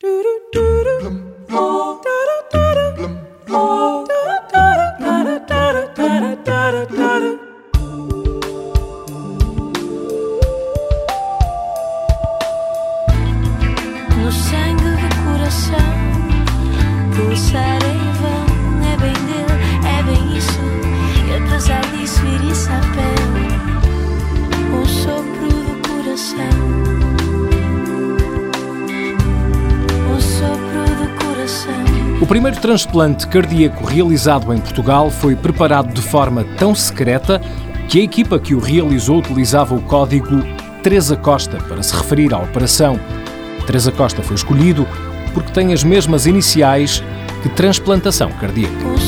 No sangue do coração, pulsar em vão. É bem dele, é bem isso. E apesar disso, ir a O primeiro transplante cardíaco realizado em Portugal foi preparado de forma tão secreta que a equipa que o realizou utilizava o código Teresa Costa para se referir à operação. Teresa Costa foi escolhido porque tem as mesmas iniciais que transplantação cardíaca. O